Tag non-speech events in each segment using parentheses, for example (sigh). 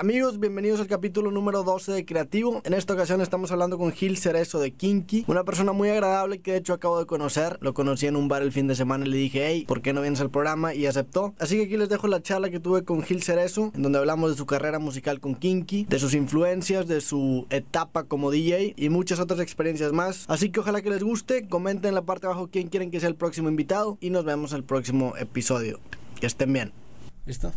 Amigos, bienvenidos al capítulo número 12 de Creativo. En esta ocasión estamos hablando con Gil Cerezo de Kinky, una persona muy agradable que de hecho acabo de conocer. Lo conocí en un bar el fin de semana y le dije, hey, ¿por qué no vienes al programa? Y aceptó. Así que aquí les dejo la charla que tuve con Gil Cerezo, en donde hablamos de su carrera musical con Kinky, de sus influencias, de su etapa como DJ y muchas otras experiencias más. Así que ojalá que les guste, comenten en la parte de abajo quién quieren que sea el próximo invitado y nos vemos el próximo episodio. Que estén bien. ¿Listo?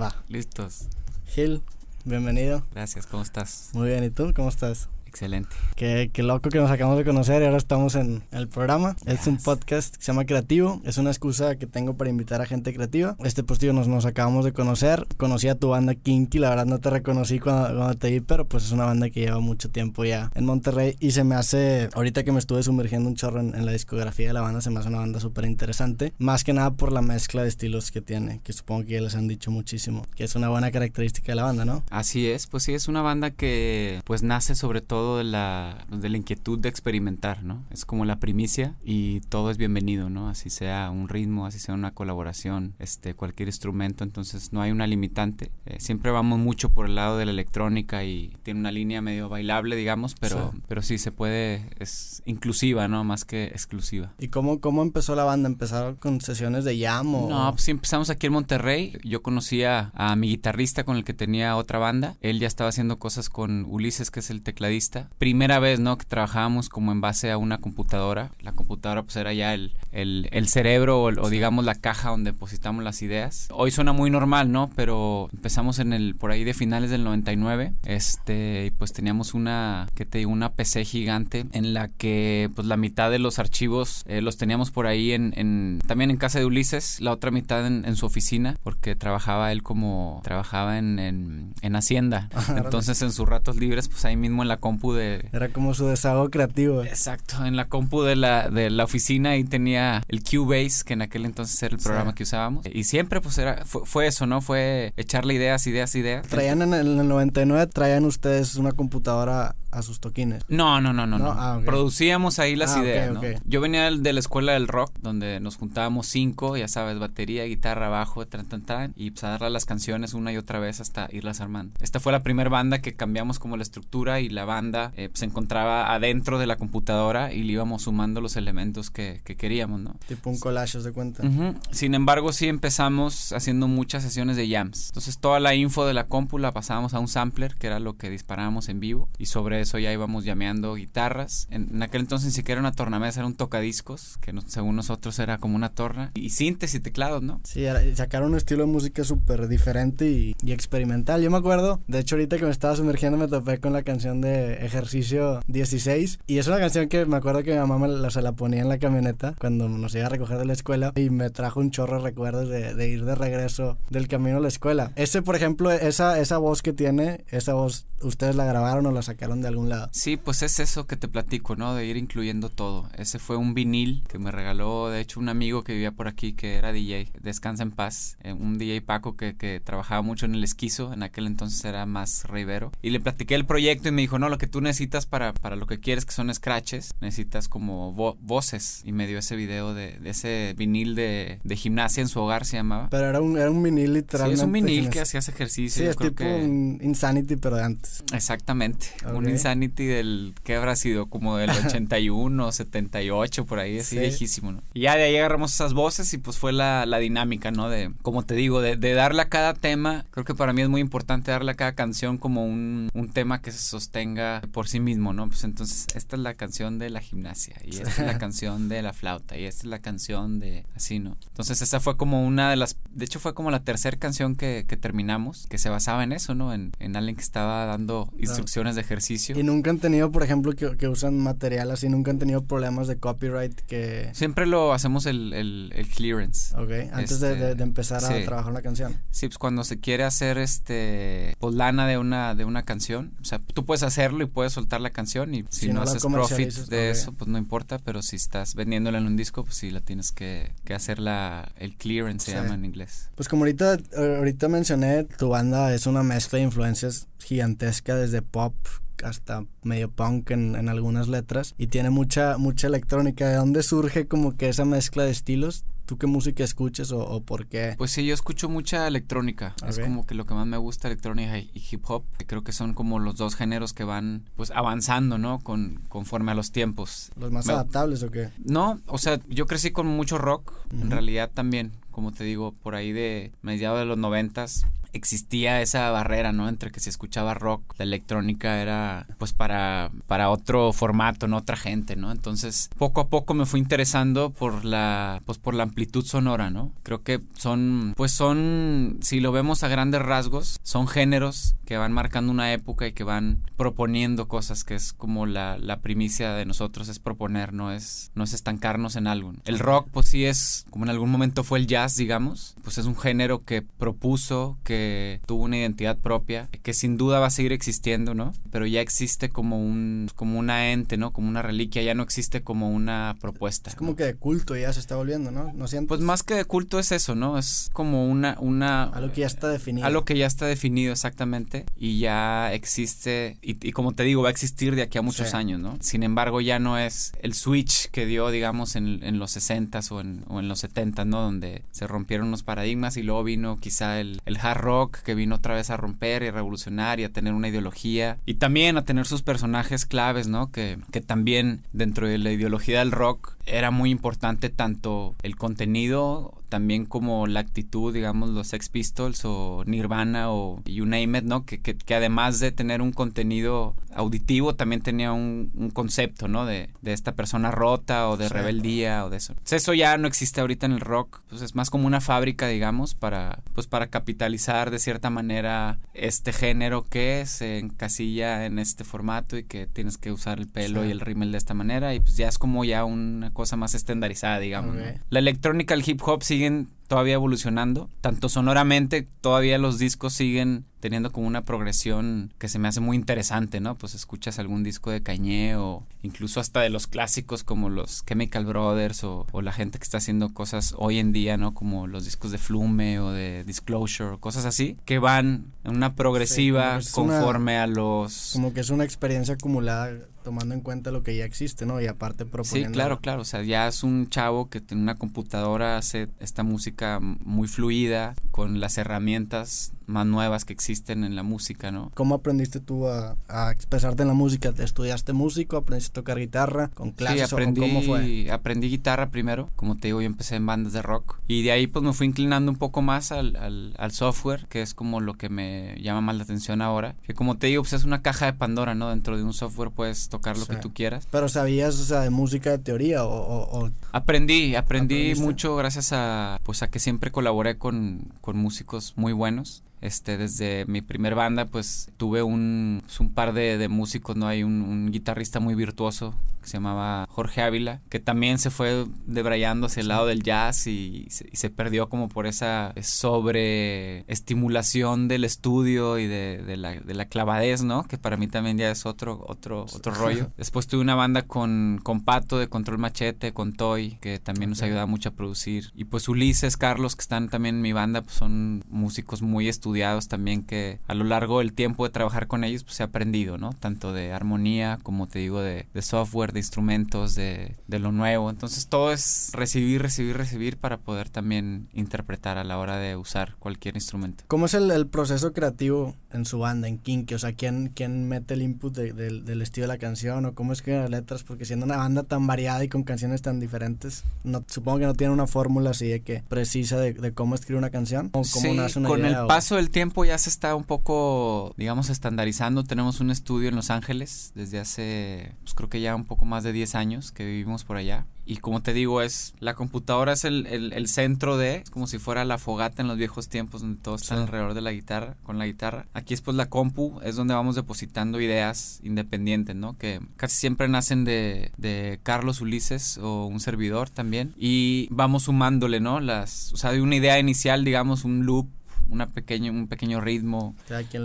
Va. Listos. Gil, bienvenido. Gracias, ¿cómo estás? Muy bien, ¿y tú? ¿Cómo estás? Excelente. Qué, qué, loco que nos acabamos de conocer y ahora estamos en el programa. Es un podcast que se llama Creativo. Es una excusa que tengo para invitar a gente creativa. Este pues tío nos, nos acabamos de conocer. Conocí a tu banda Kinky. La verdad no te reconocí cuando, cuando, te vi, pero pues es una banda que lleva mucho tiempo ya en Monterrey. Y se me hace, ahorita que me estuve sumergiendo un chorro en, en la discografía de la banda, se me hace una banda súper interesante. Más que nada por la mezcla de estilos que tiene, que supongo que ya les han dicho muchísimo. Que es una buena característica de la banda, ¿no? Así es, pues sí, es una banda que pues nace sobre todo de la, de la inquietud de experimentar, ¿no? Es como la primicia y todo es bienvenido, ¿no? Así sea un ritmo, así sea una colaboración, este, cualquier instrumento, entonces no hay una limitante. Eh, siempre vamos mucho por el lado de la electrónica y tiene una línea medio bailable, digamos, pero sí, pero sí se puede, es inclusiva, ¿no? Más que exclusiva. ¿Y cómo, cómo empezó la banda? ¿Empezaron con sesiones de jam o...? No, pues sí, empezamos aquí en Monterrey. Yo conocía a mi guitarrista con el que tenía otra banda. Él ya estaba haciendo cosas con Ulises, que es el tecladista primera vez, ¿no? Que trabajábamos como en base a una computadora. La computadora pues era ya el, el, el cerebro o, o, digamos la caja donde depositamos las ideas. Hoy suena muy normal, ¿no? Pero empezamos en el, por ahí de finales del 99. Este, y pues teníamos una, ¿qué te digo? Una PC gigante en la que pues la mitad de los archivos eh, los teníamos por ahí en, en, también en casa de Ulises, la otra mitad en, en su oficina, porque trabajaba él como, trabajaba en, en, en Hacienda. (laughs) Entonces en sus ratos libres pues ahí mismo en la compu de, era como su desahogo creativo. Exacto, en la compu de la, de la oficina ahí tenía el Cubase, que en aquel entonces era el programa sí. que usábamos. Y siempre pues era, fue, fue, eso, ¿no? Fue echarle ideas, ideas, ideas. ¿Traían en el, en el 99, traían ustedes una computadora a sus toquines? No, no, no, no. no. Ah, okay. Producíamos ahí las ah, ideas, okay, okay. ¿no? Yo venía de la escuela del rock, donde nos juntábamos cinco, ya sabes, batería, guitarra, bajo, tran, tran, tran, y pues a darle las canciones una y otra vez hasta irlas armando. Esta fue la primera banda que cambiamos como la estructura y la banda eh, se encontraba adentro de la computadora y le íbamos sumando los elementos que, que queríamos, ¿no? Tipo un collage de cuenta. Uh -huh. Sin embargo, sí empezamos haciendo muchas sesiones de jams. Entonces toda la info de la compu la pasábamos a un sampler, que era lo que disparábamos en vivo, y sobre eso ya íbamos llameando guitarras. En, en, aquel entonces ni siquiera era una tornamesa, era un tocadiscos, que no, según nosotros era como una torna, y síntesis y teclados, ¿no? Sí, sacaron un estilo de música súper diferente y, y, experimental. Yo me acuerdo, de hecho ahorita que me estaba sumergiendo me topé con la canción de Ejercicio 16 y es una canción que me acuerdo que mi mamá me la, la ponía en la camioneta cuando nos iba a recoger de la escuela y me trajo un chorro de recuerdos de, de ir de regreso del camino a la escuela. Ese, por ejemplo, esa, esa voz que tiene, esa voz, ¿ustedes la grabaron o la sacaron de algún lado? Sí, pues es eso que te platico, ¿no? De ir incluyendo todo. Ese fue un vinil que me regaló, de hecho, un amigo que vivía por aquí que era DJ. Descansa en paz. Eh, un DJ Paco que, que, trabajaba mucho en el esquizo. En aquel entonces era más rivero. Y le platiqué el proyecto y me dijo, no, lo que tú necesitas para, para lo que quieres, que son scratches, necesitas como vo voces. Y me dio ese video de, de ese vinil de, de, gimnasia en su hogar, se llamaba. Pero era un, era un vinil literalmente. Sí, es un vinil que hacías ejercicio. Sí, es tipo que... un Insanity, pero de antes. Exactamente. Okay. Un Insanity del ¿qué habrá sido? Como del (laughs) 81, 78, por ahí, así sí. viejísimo, ¿no? Y ya de ahí agarramos esas voces y pues fue la, la dinámica, ¿no? De, como te digo, de, de, darle a cada tema, creo que para mí es muy importante darle a cada canción como un, un tema que se sostenga por sí mismo, ¿no? Pues entonces, esta es la canción de la gimnasia, y esta es la (laughs) canción de la flauta, y esta es la canción de así, ¿no? Entonces, esa fue como una de las, de hecho fue como la tercera canción que, que terminamos, que se basaba en eso, ¿no? En, en alguien que estaba dando instrucciones de ejercicio. Y nunca han tenido, por ejemplo, que, que, usan material así, nunca han tenido problemas de copyright que... Siempre lo hacemos el, el, el clearance. Ok, antes este, de, de, empezar a sí. trabajar una canción. Sí, pues cuando se quiere hacer este, pues lana de una, de una canción, o sea, tú puedes hacerlo y puedes soltar la canción y si, si no, no haces profit de okay. eso, pues no importa, pero si estás vendiéndola en un disco, pues sí la tienes que, que hacer la, el clearance, se sí. llama en inglés. Pues como ahorita, ahorita mencioné, tu banda es una mezcla de influencias gigantesca desde pop hasta medio punk en, en, algunas letras y tiene mucha mucha electrónica. ¿De dónde surge como que esa mezcla de estilos? ¿Tú qué música escuchas o, por qué? Pues sí, yo escucho mucha electrónica. Es como que lo que más me gusta, electrónica y hip hop. Creo que son como los dos géneros que van pues avanzando, ¿no? Con, conforme a los tiempos. ¿Los más adaptables o qué? No, o sea, yo crecí con mucho rock, en realidad también como te digo, por ahí de mediados de los noventas, existía esa barrera, ¿no? Entre que se escuchaba rock, la electrónica era pues para, para otro formato, ¿no? Otra gente, ¿no? Entonces, poco a poco me fui interesando por la, pues por la amplitud sonora, ¿no? Creo que son, pues son, si lo vemos a grandes rasgos, son géneros que van marcando una época y que van proponiendo cosas, que es como la, la primicia de nosotros, es proponer, no es, no es estancarnos en algo. El rock, pues sí es, como en algún momento fue el jazz, digamos, pues es un género que propuso, que tuvo una identidad propia, que sin duda va a seguir existiendo, ¿no? Pero ya existe como un como una ente, ¿no? Como una reliquia, ya no existe como una propuesta. Es como que de culto ya se está volviendo, ¿no? ¿No Pues más que de culto es eso, ¿no? Es como una una algo que ya está definido. Algo que ya está definido exactamente y ya existe y, como te digo va a existir de aquí a muchos años, ¿no? Sin embargo ya no es el switch que dio, digamos, en, en los 60s o en, o en los 70 ¿no? Donde se rompieron los paradigmas y luego vino quizá el, el hard rock que vino otra vez a romper y a revolucionar y a tener una ideología y también a tener sus personajes claves, ¿no? Que, que también dentro de la ideología del rock era muy importante tanto el contenido también como la actitud, digamos, los Sex Pistols o Nirvana o You Name It, ¿no? Que, que, que además de tener un contenido auditivo, también tenía un, un concepto, ¿no? De, de, esta persona rota o de rebeldía o de eso. eso ya no existe ahorita en el rock, pues es más como una fábrica, digamos, para, pues para capitalizar de cierta manera este género que se encasilla en este formato y que tienes que usar el pelo y el rímel de esta manera y pues ya es como ya una cosa más estandarizada, digamos. La electrónica, el hip hop siguen todavía evolucionando, tanto sonoramente, todavía los discos siguen teniendo como una progresión que se me hace muy interesante, ¿no? Pues escuchas algún disco de Cañé o incluso hasta de los clásicos como los Chemical Brothers o, la gente que está haciendo cosas hoy en día, ¿no? Como los discos de Flume o de Disclosure, cosas así, que van en una progresiva conforme a los... Como que es una experiencia acumulada tomando en cuenta lo que ya existe, ¿no? Y aparte proponiendo... Sí, claro, claro. O sea, ya es un chavo que tiene una computadora, hace esta música muy fluida, con las herramientas más nuevas que existen en la música, ¿no? ¿Cómo aprendiste tú a, expresarte en la música? ¿Te estudiaste músico? ¿Aprendiste a tocar guitarra? ¿Con clases? Sí, aprendí, o cómo fue? aprendí guitarra primero. Como te digo, yo empecé en bandas de rock. Y de ahí pues me fui inclinando un poco más al, al, software, que es como lo que me llama más la atención ahora. Que como te digo, pues es una caja de Pandora, ¿no? Dentro de un software puedes tocar lo que tú quieras. ¿Pero sabías, o sea, de música de teoría o...? Aprendí, aprendí mucho gracias a, pues a que siempre colaboré con, con músicos muy buenos. Este, desde mi primer banda, pues tuve un, pues, un par de, de, músicos, ¿no? Hay un, guitarrista muy virtuoso que se llamaba Jorge Ávila, que también se fue debrayando hacia el lado del jazz y, se, perdió como por esa sobreestimulación del estudio y de, de, la, de, la, clavadez, ¿no? Que para mí también ya es otro, otro, otro rollo. (laughs) Después tuve una banda con, con Pato de Control Machete, con Toy, que también nos ayuda mucho a producir. Y pues Ulises, Carlos, que están también en mi banda, pues son músicos muy estudiados también que a lo largo del tiempo de trabajar con ellos, pues he aprendido, ¿no? Tanto de armonía como te digo de, de software de instrumentos, de, de, lo nuevo. Entonces todo es recibir, recibir, recibir para poder también interpretar a la hora de usar cualquier instrumento. ¿Cómo es el, el proceso creativo en su banda, en Kinky? O sea, ¿quién, quién mete el input del estilo de la canción o cómo escriben las letras? Porque siendo una banda tan variada y con canciones tan diferentes, no, supongo que no tiene una fórmula así de que precisa de, cómo escribir una canción o cómo nace una con el paso del tiempo ya se está un poco, digamos, estandarizando. Tenemos un estudio en Los Ángeles desde hace, pues creo que ya un poco más de 10 años que vivimos por allá. Y como te digo, es la computadora es el, el, centro de, es como si fuera la fogata en los viejos tiempos donde todos están alrededor de la guitarra, con la guitarra. Aquí es pues la compu, es donde vamos depositando ideas independientes, ¿no? Que casi siempre nacen de, de Carlos Ulises o un servidor también. Y vamos sumándole, ¿no? Las, o sea, de una idea inicial, digamos, un loop una pequeño, un pequeño ritmo,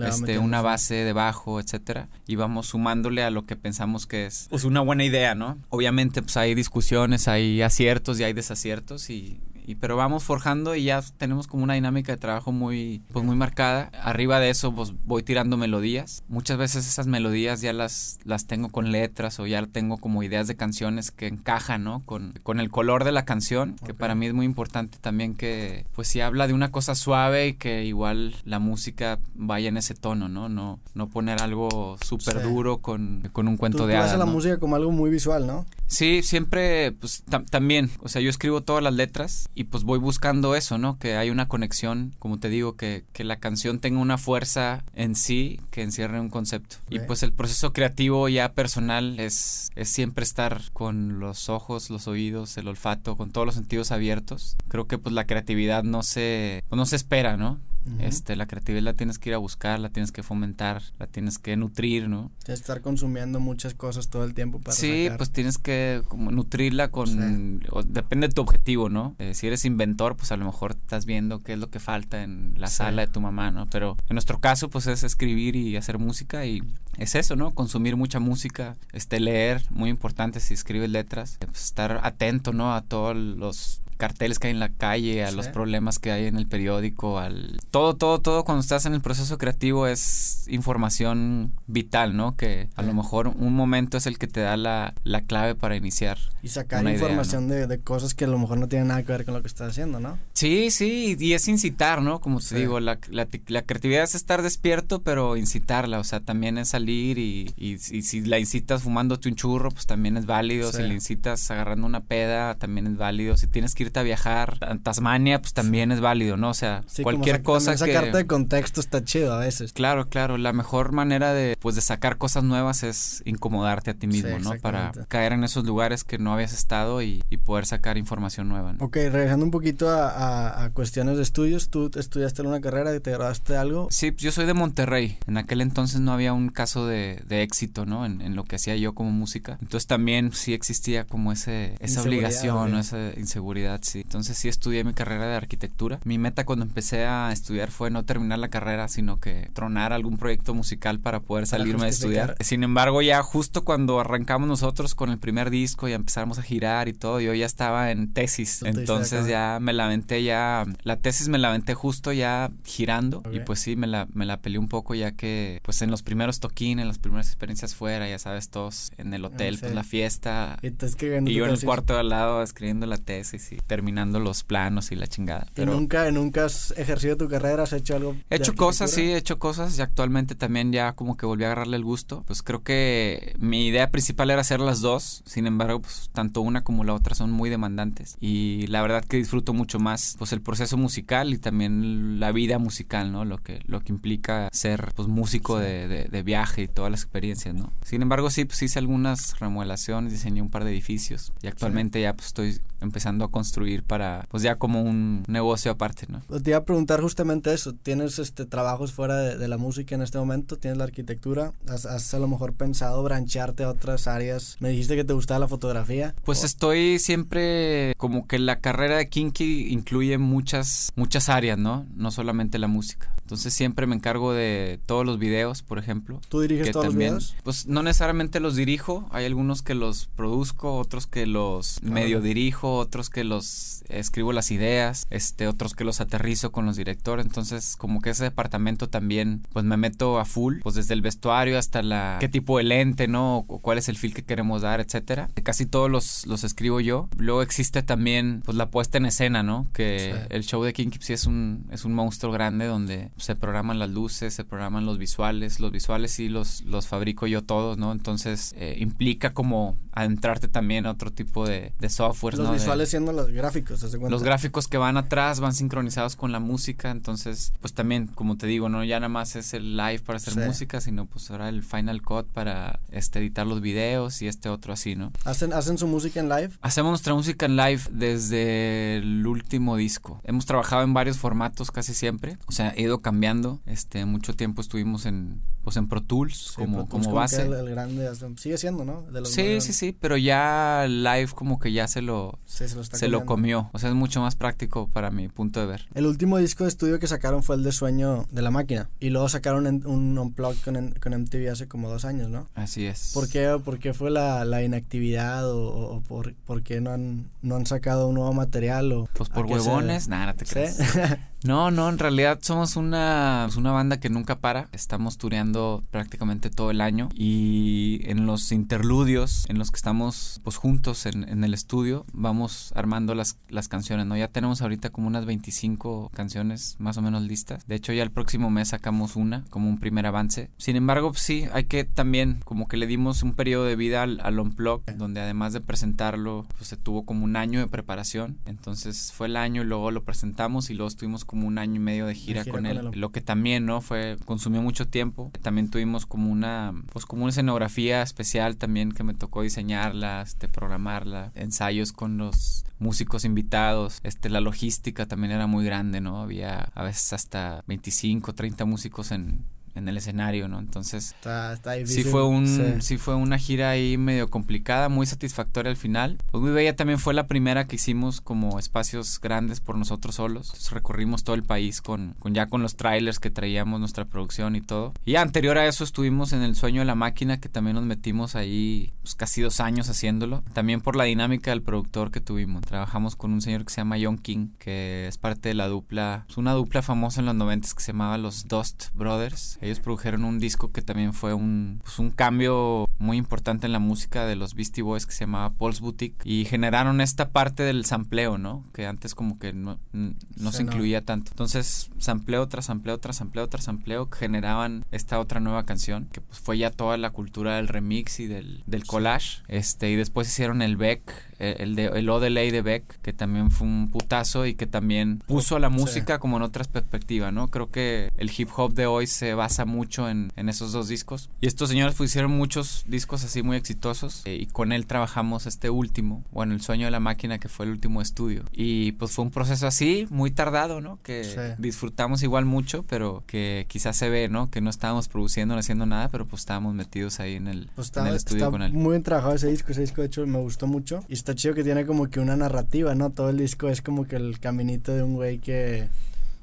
este, una base de bajo, etcétera, y vamos sumándole a lo que pensamos que es pues una buena idea, ¿no? Obviamente pues hay discusiones, hay aciertos y hay desaciertos y, y pero vamos forjando y ya tenemos como una dinámica de trabajo muy pues muy marcada. Arriba de eso pues voy tirando melodías. Muchas veces esas melodías ya las las tengo con letras o ya tengo como ideas de canciones que encajan, ¿no? Con, con el color de la canción, que para mí es muy importante también que pues si habla de una cosa suave y que igual la música vaya en ese tono, ¿no? No no poner algo súper duro con, con un cuento de tú hadas. la música como algo muy visual, ¿no? Sí, siempre, pues también, o sea, yo escribo todas las letras y pues voy buscando eso, ¿no? Que hay una conexión, como te digo, que, que la canción tenga una fuerza en sí que encierre un concepto. Y pues el proceso creativo ya personal es, es siempre estar con los ojos, los oídos, el olfato, con todos los sentidos abiertos. Creo que pues la creatividad no se, no se espera, ¿no? Este, la creatividad la tienes que ir a buscar, la tienes que fomentar, la tienes que nutrir, ¿no? Estar consumiendo muchas cosas todo el tiempo para Sí, pues tienes que como nutrirla con depende de tu objetivo, ¿no? Eh, si eres inventor, pues a lo mejor estás viendo qué es lo que falta en la sala de tu mamá, ¿no? Pero en nuestro caso pues es escribir y hacer música y es eso, ¿no? Consumir mucha música, este leer, muy importante si escribes letras, pues, estar atento, ¿no? A todos los carteles que hay en la calle, a los problemas que hay en el periódico, al todo, todo, todo cuando estás en el proceso creativo es información vital, ¿no? Que a lo mejor un momento es el que te da la, la clave para iniciar. Y sacar información de, de, cosas que a lo mejor no tienen nada que ver con lo que estás haciendo, ¿no? Sí, sí, y es incitar, ¿no? Como te digo, la, la, la, creatividad es estar despierto, pero incitarla, o sea, también es salir y, y, si la incitas fumándote un churro, pues también es válido, si la incitas agarrando una peda, también es válido, si tienes que a viajar a Tasmania, pues también es válido, ¿no? O sea, cualquier cosa que... sacarte de contexto está chido a veces. Claro, claro. La mejor manera de, pues, de sacar cosas nuevas es incomodarte a ti mismo, ¿no? Para caer en esos lugares que no habías estado y, poder sacar información nueva, ¿no? Ok, regresando un poquito a, cuestiones de estudios, ¿tú estudiaste en una carrera y te graduaste algo? Sí, yo soy de Monterrey. En aquel entonces no había un caso de, éxito, ¿no? En, lo que hacía yo como música. Entonces también sí existía como ese, esa obligación, ¿no? esa inseguridad sí. Entonces sí estudié mi carrera de arquitectura. Mi meta cuando empecé a estudiar fue no terminar la carrera, sino que tronar algún proyecto musical para poder salirme de estudiar. Sin embargo, ya justo cuando arrancamos nosotros con el primer disco y empezamos a girar y todo, yo ya estaba en tesis. Entonces ya me la aventé ya, la tesis me la aventé justo ya girando y pues sí, me la, me la peleé un poco ya que pues en los primeros toquines, en las primeras experiencias fuera, ya sabes, todos en el hotel, pues la fiesta. Y, yo en el cuarto de al lado escribiendo la tesis y terminando los planos y la chingada. Pero ¿Y nunca, nunca has ejercido tu carrera? ¿Has hecho algo? He hecho cosas, sí, he hecho cosas y actualmente también ya como que volví a agarrarle el gusto. Pues creo que mi idea principal era hacer las dos, sin embargo, pues tanto una como la otra son muy demandantes y la verdad que disfruto mucho más pues el proceso musical y también la vida musical, ¿no? Lo que, lo que implica ser pues músico de, de, viaje y todas las experiencias, ¿no? Sin embargo, sí, pues hice algunas remodelaciones, diseñé un par de edificios y actualmente ya pues estoy empezando a construir para, pues ya como un negocio aparte, ¿no? Pues te iba a preguntar justamente eso, ¿tienes este trabajos fuera de, la música en este momento? ¿Tienes la arquitectura? ¿Has, a lo mejor pensado branchearte a otras áreas? Me dijiste que te gustaba la fotografía. Pues estoy siempre como que la carrera de Kinky incluye muchas, muchas áreas, ¿no? No solamente la música. Entonces siempre me encargo de todos los videos, por ejemplo. ¿Tú diriges todos los videos? Pues no necesariamente los dirijo, hay algunos que los produzco, otros que los medio dirijo, otros que los escribo las ideas, este, otros que los aterrizo con los directores. Entonces como que ese departamento también pues me meto a full, pues desde el vestuario hasta la qué tipo de lente, ¿no? O cuál es el feel que queremos dar, etcétera. Casi todos los, los escribo yo. Luego existe también pues la puesta en escena, ¿no? Que el show de Kinky sí es un, es un monstruo grande donde se programan las luces, se programan los visuales, los visuales sí los, los fabrico yo todos, ¿no? Entonces eh, implica como adentrarte también a otro tipo de, de software, los visuales siendo los gráficos, ¿se Los gráficos que van atrás van sincronizados con la música, entonces pues también, como te digo, no ya nada más es el live para hacer música, sino pues ahora el Final Cut para este, editar los videos y este otro así, ¿no? ¿Hacen, ¿Hacen su música en live? Hacemos nuestra música en live desde el último disco. Hemos trabajado en varios formatos casi siempre, o sea, he ido cambiando. Este, mucho tiempo estuvimos en pues en Pro Tools como, Pro Tools como base. el, el grande sigue siendo, ¿no? De los Sí, sí, sí, pero ya live como que ya se lo, Sí, se lo, se comió. O sea, es mucho más práctico para mi punto de ver. El último disco de estudio que sacaron fue el de Sueño de la Máquina. Y luego sacaron en- un Unplugged con, con MTV hace como dos años, ¿no? Así es. ¿Por qué, por qué fue la, la inactividad o, o por, por qué no han, no han sacado un nuevo material? O, Pues por huevones, nada, no te ¿Sí? (laughs) No, no, en realidad somos una, una banda que nunca para. Estamos tureando prácticamente todo el año y en los interludios en los que estamos pues juntos en, en el estudio vamos armando las, las canciones, ¿no? Ya tenemos ahorita como unas 25 canciones más o menos listas. De hecho ya el próximo mes sacamos una como un primer avance. Sin embargo, pues, sí, hay que también como que le dimos un periodo de vida al, al Unplugged, donde además de presentarlo, pues se tuvo como un año de preparación. Entonces fue el año y luego lo presentamos y luego estuvimos como un año y medio de gira, gira con, con él. el- Lo que también, ¿no? Fue, consumió mucho tiempo. También tuvimos como una, pues como una escenografía especial también que me tocó diseñarla, este, programarla, ensayos con los músicos invitados, este, la logística también era muy grande, ¿no? Había a veces hasta 25, 30 músicos en, en el escenario, ¿no? Entonces, Está, está Sí difícil. fue un, Sí. sí fue una gira ahí medio complicada, muy satisfactoria al final. Pues muy bella también fue la primera que hicimos como espacios grandes por nosotros solos. Entonces, recorrimos todo el país con, con ya con los trailers que traíamos nuestra producción y todo. Y anterior a eso estuvimos en el sueño de la máquina que también nos metimos ahí pues, casi dos años haciéndolo. También por la dinámica del productor que tuvimos. Trabajamos con un señor que se llama John King, que es parte de la dupla, es una dupla famosa en los 90 que se llamaba los Dust Brothers. Ellos produjeron un disco que también fue un, pues, un cambio muy importante en la música de los Beastie Boys que se llamaba Paul's Boutique y generaron esta parte del sampleo, ¿no? Que antes como que no, no se no. incluía tanto. Entonces, sampleo tras sampleo tras sampleo tras sampleo generaban esta otra nueva canción que pues fue ya toda la cultura del remix y del, del collage. Este, y después hicieron el Beck, el de el O de Beck, que también fue un putazo y que también puso a la Sí. música como en otra perspectiva, ¿no? Creo que el hip hop de hoy se basa mucho en, en esos dos discos. Y estos señores pues hicieron muchos discos así muy exitosos eh, y con él trabajamos este último, bueno, El Sueño de la Máquina, que fue el último estudio. Y pues fue un proceso así, muy tardado, ¿no? Que Sí. disfrutamos igual mucho, pero que quizás se ve, ¿no? Que no estábamos produciendo, no haciendo nada, pero pues estábamos metidos ahí en el, Pues en está, el estudio está con él. muy bien trabajado ese disco. Ese disco, de hecho, me gustó mucho. Y está chido que tiene como que una narrativa, ¿no? Todo el disco es como que el caminito de un güey que.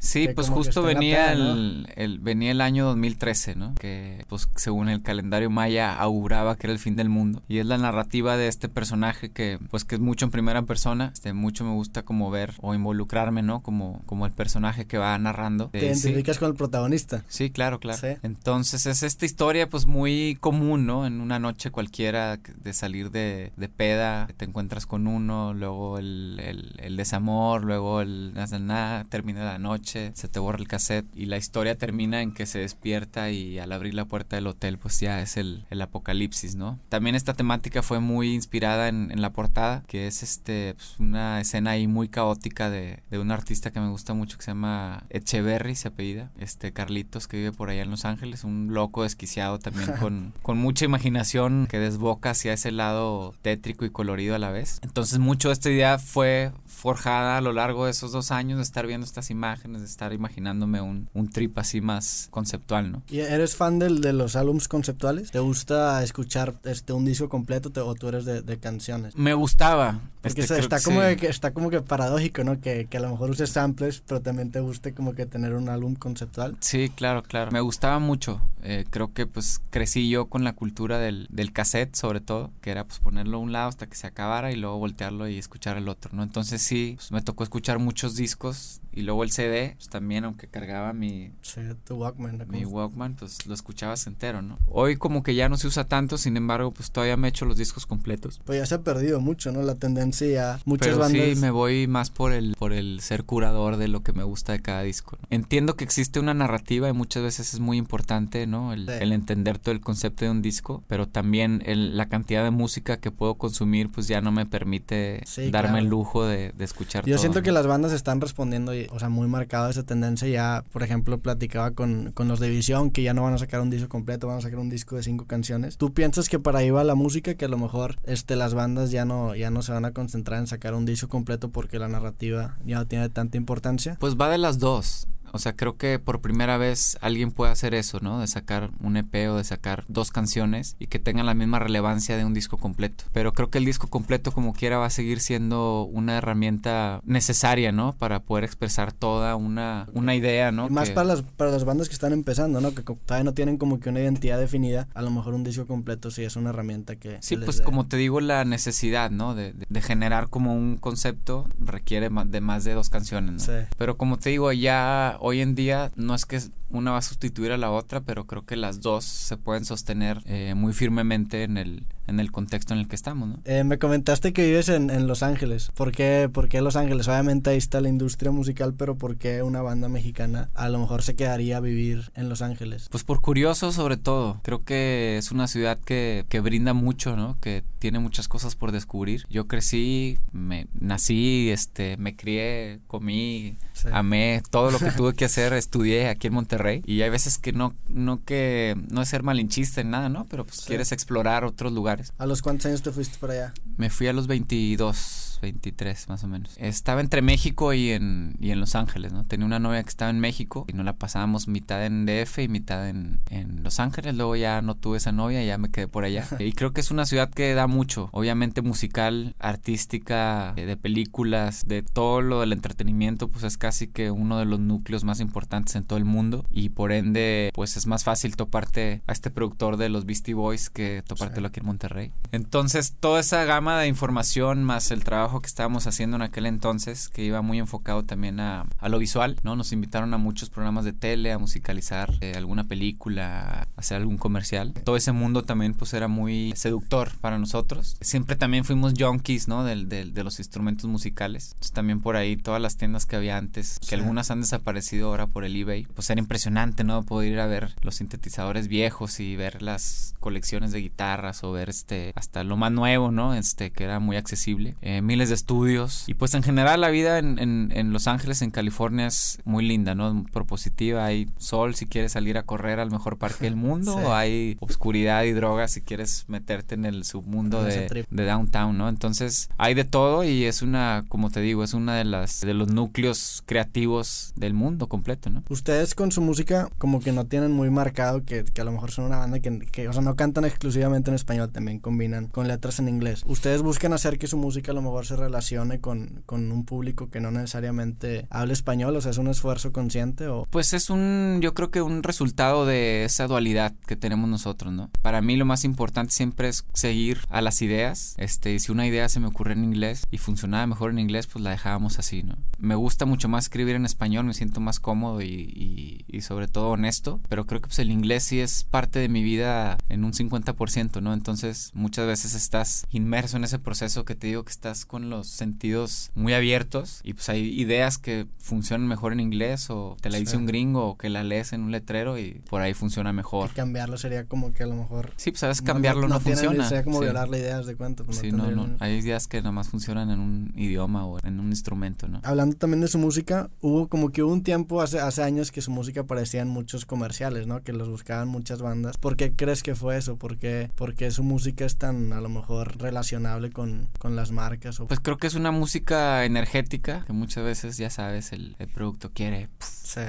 Sí, pues justo venía el, el- venía el año 2013, ¿no? Que pues según el calendario maya auguraba que era el fin del mundo y es la narrativa de este personaje que pues que es mucho en primera persona, este mucho me gusta como ver o involucrarme, ¿no? Como como el personaje que va narrando. Te Eh, sí. identificas con el protagonista. Sí, claro, claro. Sí. Entonces es esta historia pues muy común, ¿no? En una noche cualquiera de salir de, de peda, te encuentras con uno, luego el, el, el desamor, luego el nada, termina la noche, se te borra el cassette y la historia termina en que se despierta y al abrir la puerta del hotel pues ya es el, el apocalipsis, ¿no? También esta temática fue muy inspirada en, en la portada, que es este pues, una escena ahí muy caótica de, de un artista que me gusta mucho que se llama Echeverry, se apellida, este Carlitos que vive por allá en Los Ángeles, un loco desquiciado también (laughs) con, con mucha imaginación que desboca hacia ese lado tétrico y colorido a la vez. Entonces mucho de esta idea fue forjada a lo largo de esos dos años de estar viendo estas imágenes, de estar imaginándome un, un trip así más conceptual, ¿no? ¿Y eres fan del, de los álbums conceptuales? ¿Te gusta escuchar este un disco completo te- o tú eres de, de canciones? Me gustaba. Porque Este, está, como sí. que, está como que paradójico, ¿no? Que, que a lo mejor uses samples, pero también te guste como que tener un álbum conceptual. Sí, claro, claro. Me gustaba mucho. Eh, creo que pues crecí yo con la cultura del, del cassette, sobre todo, que era pues ponerlo a un lado hasta que se acabara y luego voltearlo y escuchar el otro, ¿no? Entonces sí, pues, me tocó escuchar muchos discos y luego el CD, pues también, aunque cargaba mi, Sí, tu Walkman. mi Walkman, pues lo escuchabas entero, ¿no? Hoy como que ya no se usa tanto, sin embargo, pues todavía me echo los discos completos. Pues ya se ha perdido mucho, ¿no? La tendencia. Muchas Pero bandas. sí me voy más por el por el ser curador de lo que me gusta de cada disco. ¿no? Entiendo que existe una narrativa y muchas veces es muy importante, ¿no? El, Sí. el entender todo el concepto de un disco, pero también el- la cantidad de música que puedo consumir pues ya no me permite Sí, darme claro. el lujo de, de escuchar Yo todo, siento ¿no? que las bandas están respondiendo, y- o sea, muy marcado esa tendencia. Ya, por ejemplo, platicaba con, con los de Visión que ya no van a sacar un disco completo, van a sacar un disco de cinco canciones. ¿Tú piensas que para ahí va la música? Que a lo mejor este, las bandas ya no, ya no se van a concentrar en sacar un disco completo porque la narrativa ya no tiene tanta importancia. Pues va de las dos. O sea, creo que por primera vez alguien puede hacer eso, ¿no? De sacar un EP o de sacar dos canciones y que tengan la misma relevancia de un disco completo. Pero creo que el disco completo como quiera va a seguir siendo una herramienta necesaria, ¿no? Para poder expresar toda una, una idea, ¿no? más para, las, para las bandas que están empezando, ¿no? Que todavía no tienen como que una identidad definida. A lo mejor un disco completo sí es una herramienta que... Sí, pues como te digo, la necesidad, ¿no? De, de, generar como un concepto requiere de más de dos canciones, ¿no? Sí. Pero como te digo, ya hoy en día no es que una va a sustituir a la otra, pero creo que las dos se pueden sostener eh, muy firmemente en el, en el contexto en el que estamos, ¿no? Eh, me comentaste que vives en, en Los Ángeles. ¿Por qué, ¿Por qué, Los Ángeles? Obviamente ahí está la industria musical, pero ¿por qué una banda mexicana a lo mejor se quedaría a vivir en Los Ángeles? Pues por curioso sobre todo. Creo que es una ciudad que, que brinda mucho, ¿no? Que tiene muchas cosas por descubrir. Yo crecí, me nací, este, me crié, comí, amé todo lo que (laughs) tuve que hacer, estudié aquí en Monterrey. Y hay veces que no, no que, no es ser malinchista en nada, ¿no? Pero pues quieres explorar otros lugares ¿A los cuántos años te fuiste para allá? Me fui a los 22, 23 más o menos. Estaba entre México y en, y en Los Ángeles, ¿no? Tenía una novia que estaba en México y nos la pasábamos mitad en DF y mitad en, en Los Ángeles. Luego ya no tuve esa novia y ya me quedé por allá. (laughs) y creo que es una ciudad que da mucho, obviamente musical, artística, eh, de películas, de todo lo del entretenimiento, pues es casi que uno de los núcleos más importantes en todo el mundo y por ende, pues es más fácil toparte a este productor de los Beastie Boys que topártelo aquí en Monterrey. Entonces, toda esa gama de información más el trabajo que estábamos haciendo en aquel entonces, que iba muy enfocado también a, lo visual, ¿no? Nos invitaron a muchos programas de tele, a musicalizar eh, alguna película, a hacer algún comercial. Todo ese mundo también pues era muy seductor para nosotros. Siempre también fuimos junkies, ¿no? De, de, los instrumentos musicales. Entonces, también por ahí todas las tiendas que había antes, que algunas han desaparecido ahora por el eBay, pues era impresionante, ¿no? Poder ir a ver los sintetizadores viejos y ver las colecciones de guitarras o ver este, hasta lo más nuevo, ¿no? Este, que era muy accesible. Eh, miles de estudios. Y pues en general la vida en, en, Los Ángeles, en California, es muy linda, ¿no? Propositiva. Hay sol si quieres salir a correr al mejor parque del mundo. (laughs) Hay oscuridad y drogas si quieres meterte en el submundo de, de, downtown, ¿no? Entonces hay de todo y es una, como te digo, es una de las de los núcleos creativos del mundo completo, ¿no? Ustedes con su música como que no tienen muy marcado que, que a lo mejor son una banda que, que, o sea, no cantan exclusivamente en español también combinan con letras en inglés. ¿Ustedes buscan hacer que su música a lo mejor se relacione con, con un público que no necesariamente hable español? O sea, ¿es un esfuerzo consciente o...? Pues es un, yo creo que un resultado de esa dualidad que tenemos nosotros, ¿no? Para mí lo más importante siempre es seguir a las ideas. Este, si una idea se me ocurre en inglés y funcionaba mejor en inglés, pues la dejábamos así, ¿no? Me gusta mucho más escribir en español, me siento más cómodo y, y, y sobre todo honesto, pero creo que pues el inglés sí es parte de mi vida en un 50%, ¿no? Entonces muchas veces estás inmerso en ese proceso que te digo que estás con los sentidos muy abiertos y pues hay ideas que funcionan mejor en inglés o te la dice un gringo o que la lees en un letrero y por ahí funciona mejor. Y cambiarlo sería como que a lo mejor... Sí, pues sabes cambiarlo no, funciona. Sería como violar la idea de cuenta. Pues, sí, no, no. Hay ideas que nada más funcionan en un idioma o en un instrumento, ¿no? Hablando también de su música, hubo como que hubo un tiempo hace, hace años que su música aparecía en muchos comerciales, ¿no? Que los buscaban muchas bandas. ¿Por qué crees que fue eso? ¿Por qué, porque su música música es tan a lo mejor relacionable con, con las marcas? O... Pues creo que es una música energética que muchas veces, ya sabes, el, el producto quiere... sí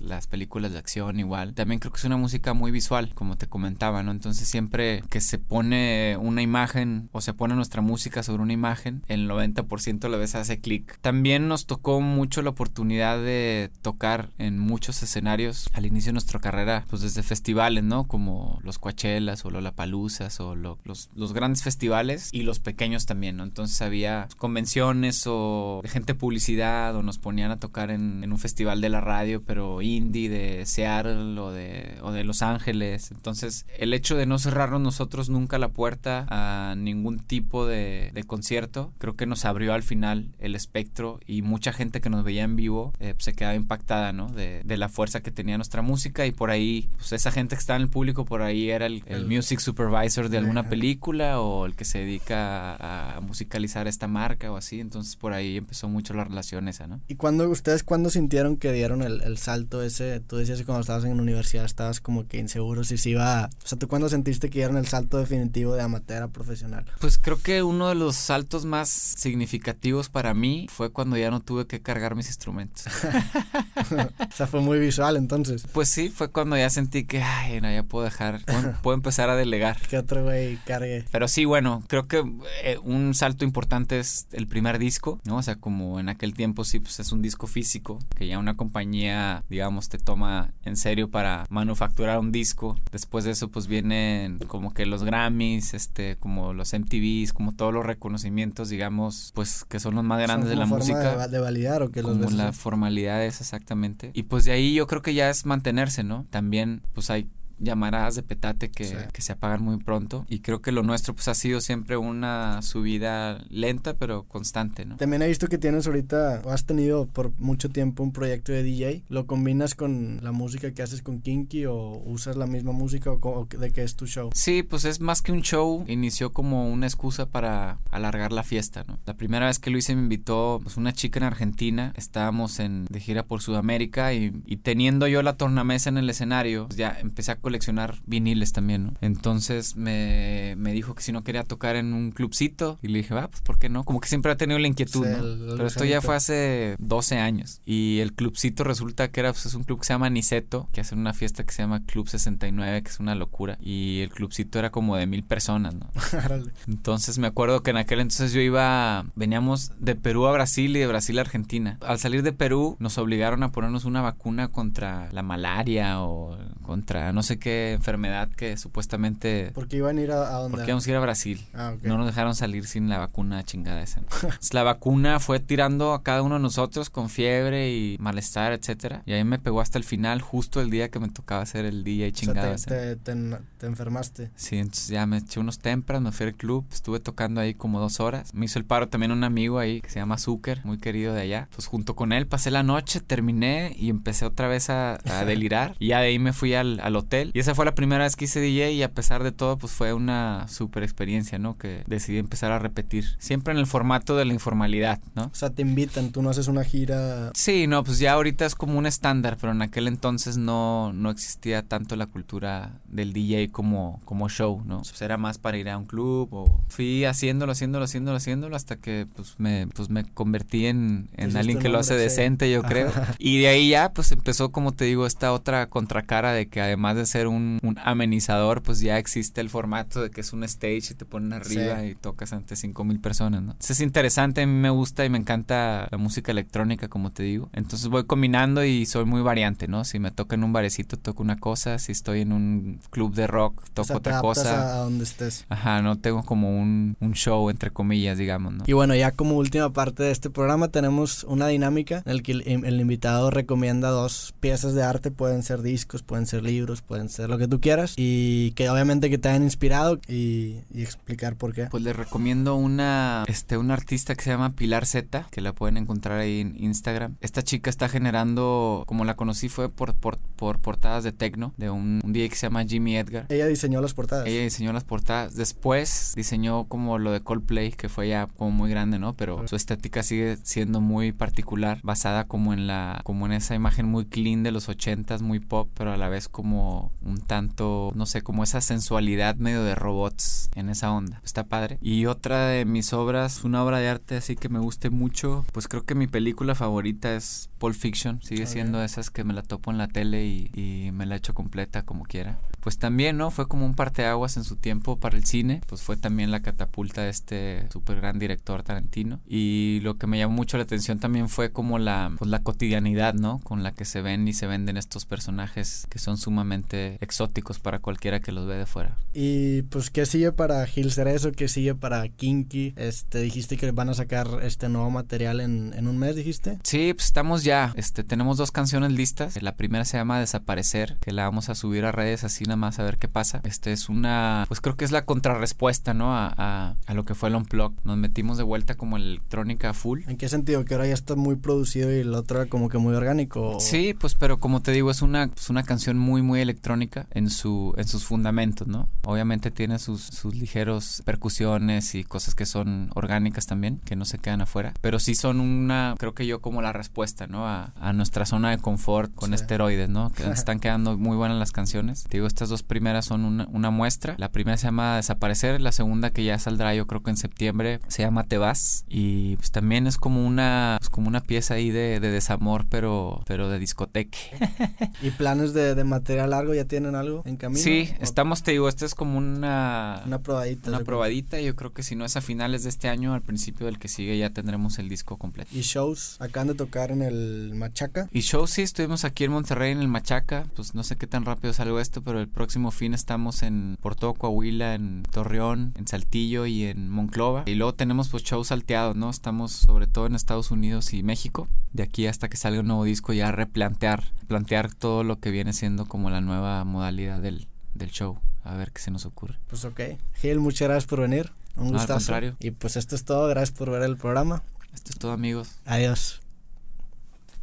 las películas de acción igual. También creo que es una música muy visual, como te comentaba, ¿no? Entonces siempre que se pone una imagen o se pone nuestra música sobre una imagen, el 90% la vez hace clic. También nos tocó mucho la oportunidad de tocar en muchos escenarios al inicio de nuestra carrera, pues desde festivales, ¿no? Como los Coachellas o Lollapaloozas o los, los grandes festivales y los pequeños también, ¿no? Entonces había convenciones o de gente publicidad o nos ponían a tocar en, en un festival de la radio, pero indie de Seattle o de, o de Los Ángeles. Entonces, el hecho de no cerrarnos nosotros nunca la puerta a ningún tipo de, concierto, creo que nos abrió al final el espectro y mucha gente que nos veía en vivo eh, se quedaba impactada, ¿no? De, la fuerza que tenía nuestra música y por ahí, pues esa gente que estaba en el público, por ahí era el, music supervisor de alguna película o el que se dedica a, musicalizar esta marca o así. Entonces, por ahí empezó mucho la relación esa, ¿no? ¿Y cuando ustedes, cuando sintieron que dieron el, el salto ese, tú decías que cuando estabas en la universidad estabas como que inseguro si se iba, o sea, ¿tú cuándo sentiste que dieron el salto definitivo de amateur a profesional? Pues creo que uno de los saltos más significativos para mí fue cuando ya no tuve que cargar mis instrumentos. (laughs) o sea, fue muy visual entonces. Pues sí, fue cuando ya sentí que, ay, no, ya puedo dejar, (laughs) puedo, empezar a delegar. Que otro güey cargue. Pero sí, bueno, creo que eh, un salto importante es el primer disco, ¿no? O sea, como en aquel tiempo sí, pues es un disco físico, que ya una compañía, digamos, te toma en serio para manufacturar un disco. Después de eso, pues vienen como que los Grammys, este, como los MTVs, como todos los reconocimientos, digamos, pues que son los más grandes de la música. De, validar o que los Como la formalidad es exactamente. Y pues de ahí yo creo que ya es mantenerse, ¿no? También, pues hay llamaradas de petate que, que, se apagan muy pronto. Y creo que lo nuestro pues ha sido siempre una subida lenta pero constante, ¿no? También he visto que tienes ahorita, o has tenido por mucho tiempo un proyecto de DJ. ¿Lo combinas con la música que haces con Kinky o usas la misma música o, de qué es tu show? Sí, pues es más que un show. Inició como una excusa para alargar la fiesta, ¿no? La primera vez que lo hice me invitó pues, una chica en Argentina. Estábamos en, de gira por Sudamérica y, y teniendo yo la tornamesa en el escenario, pues, ya empecé a coleccionar viniles también, ¿no? Entonces me, me, dijo que si no quería tocar en un clubcito y le dije, va, pues ¿por qué no? Como que siempre ha tenido la inquietud, ¿no? Pero esto ya fue hace 12 años y el clubcito resulta que era pues, es un club que se llama Niceto, que hace una fiesta que se llama Club 69, que es una locura y el clubcito era como de mil personas, ¿no? (laughs) entonces me acuerdo que en aquel entonces yo iba, veníamos de Perú a Brasil y de Brasil a Argentina. Al salir de Perú nos obligaron a ponernos una vacuna contra la malaria o contra no sé qué enfermedad que supuestamente... Porque iban a ir a, a dónde? Porque íbamos a ir a Brasil. Ah, no nos dejaron salir sin la vacuna chingada esa. (laughs) la vacuna fue tirando a cada uno de nosotros con fiebre y malestar, etcétera. Y ahí me pegó hasta el final, justo el día que me tocaba hacer el día y chingada. te, te, enfermaste. Sí, entonces ya me eché unos tempras, me fui al club, estuve tocando ahí como dos horas. Me hizo el paro también un amigo ahí que se llama Zucker, muy querido de allá. Pues junto con él pasé la noche, terminé y empecé otra vez a, a (laughs) delirar. y ya de ahí me fui al, al hotel y esa fue la primera vez que hice DJ y a pesar de todo pues fue una super experiencia, ¿no? Que decidí empezar a repetir. Siempre en el formato de la informalidad, ¿no? O sea, te invitan, tú no haces una gira. Sí, no, pues ya ahorita es como un estándar, pero en aquel entonces no, no existía tanto la cultura del DJ como, como show, ¿no? Pues era más para ir a un club o fui haciéndolo, haciéndolo, haciéndolo, haciéndolo hasta que pues me, pues me convertí en, en alguien que lo hace decente, yo creo. y de ahí ya pues empezó, como te digo, esta otra contracara de que además de ser un, amenizador, pues ya existe el formato de que es un stage y te ponen arriba y tocas ante cinco mil personas, ¿no? es interesante, a mí me gusta y me encanta la música electrónica, como te digo. Entonces voy combinando y soy muy variante, ¿no? Si me toca en un barecito, toco una cosa. Si estoy en un club de rock, toco otra cosa. A donde estés. Ajá, no tengo como un, un show, entre comillas, digamos, ¿no? Y bueno, ya como última parte de este programa tenemos una dinámica en la que el, el invitado recomienda dos piezas de arte. Pueden ser discos, pueden ser libros, pueden ser lo que tú quieras y que obviamente que te hayan inspirado y, explicar por qué. Pues les recomiendo una, este, una artista que se llama Pilar Z, que la pueden encontrar ahí en Instagram. Esta chica está generando, como la conocí fue por, por, por portadas de techno, de un, un DJ que se llama Jimmy Edgar. Ella diseñó las portadas. Ella diseñó las portadas. Después diseñó como lo de Coldplay, que fue ya como muy grande, ¿no? Pero su estética sigue siendo muy particular, basada como en la, como en esa imagen muy clean de los ochentas, muy pop, pero a la vez como un tanto, no sé, como esa sensualidad medio de robots en esa onda. Está padre. Y otra de mis obras, una obra de arte así que me guste mucho, pues creo que mi película favorita es Pulp Fiction. Sigue siendo esas que me la topo en la tele y, y me la echo completa como quiera. Pues también, ¿no? Fue como un parteaguas en su tiempo para el cine. Pues fue también la catapulta de este súper gran director Tarantino. Y lo que me llamó mucho la atención también fue como la, pues la cotidianidad, ¿no? Con la que se ven y se venden estos personajes que son sumamente exóticos para cualquiera que los ve de fuera. Y pues, ¿qué sigue para Gil Cerezo? ¿Qué sigue para Kinky? Este, dijiste que van a sacar este nuevo material en, en un mes, dijiste. Sí, pues estamos ya. Este, tenemos dos canciones listas. La primera se llama Desaparecer, que la vamos a subir a redes así nada más a ver qué pasa. Este es una, pues creo que es la contrarrespuesta, ¿no? A, a, a lo que fue el Unplug. Nos metimos de vuelta como electrónica full. ¿En qué sentido? Que ahora ya está muy producido y la otra como que muy orgánico. Sí, pues pero como te digo, es una, pues, una canción muy, muy electrónica en, su, en sus fundamentos, ¿no? Obviamente tiene sus, sus ligeros percusiones y cosas que son orgánicas también, que no se quedan afuera. Pero sí son una, creo que yo como la respuesta, ¿no? A, a nuestra zona de confort con Sí. esteroides, ¿no? Que (laughs) están quedando muy buenas las canciones. Te digo, estas dos primeras son una, una muestra. La primera se llama Desaparecer, la segunda que ya saldrá yo creo que en septiembre se llama Te vas y pues también es como una pues, como una pieza ahí de, de desamor pero pero de discoteca. (laughs) ¿Y planes de, de material largo ya tienen algo en camino? Sí, ¿O estamos te digo, esta es como una Una probadita. una probadita, yo creo que si no es a finales de este año, al principio del que sigue ya tendremos el disco completo. Y shows, acaban de tocar en el Machaca. Y show sí, estuvimos aquí en Monterrey en el Machaca, pues no sé qué tan rápido salgo esto, pero el próximo fin estamos en por todo Coahuila, en Torreón, en Saltillo y en Monclova. Y luego tenemos pues shows salteados, ¿no? Estamos sobre todo en Estados Unidos y México. De aquí hasta que salga un nuevo disco ya replantear, plantear todo lo que viene siendo como la nueva modalidad del, del show. A ver qué se nos ocurre. Pues ok. Gil, muchas gracias por venir. Un No, al gustazo. contrario. Y pues esto es todo. Gracias por ver el programa. Esto es todo amigos. Adiós.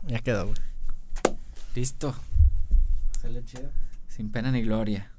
Ya quedó, güey. Listo. Salió chido. Sin pena ni gloria.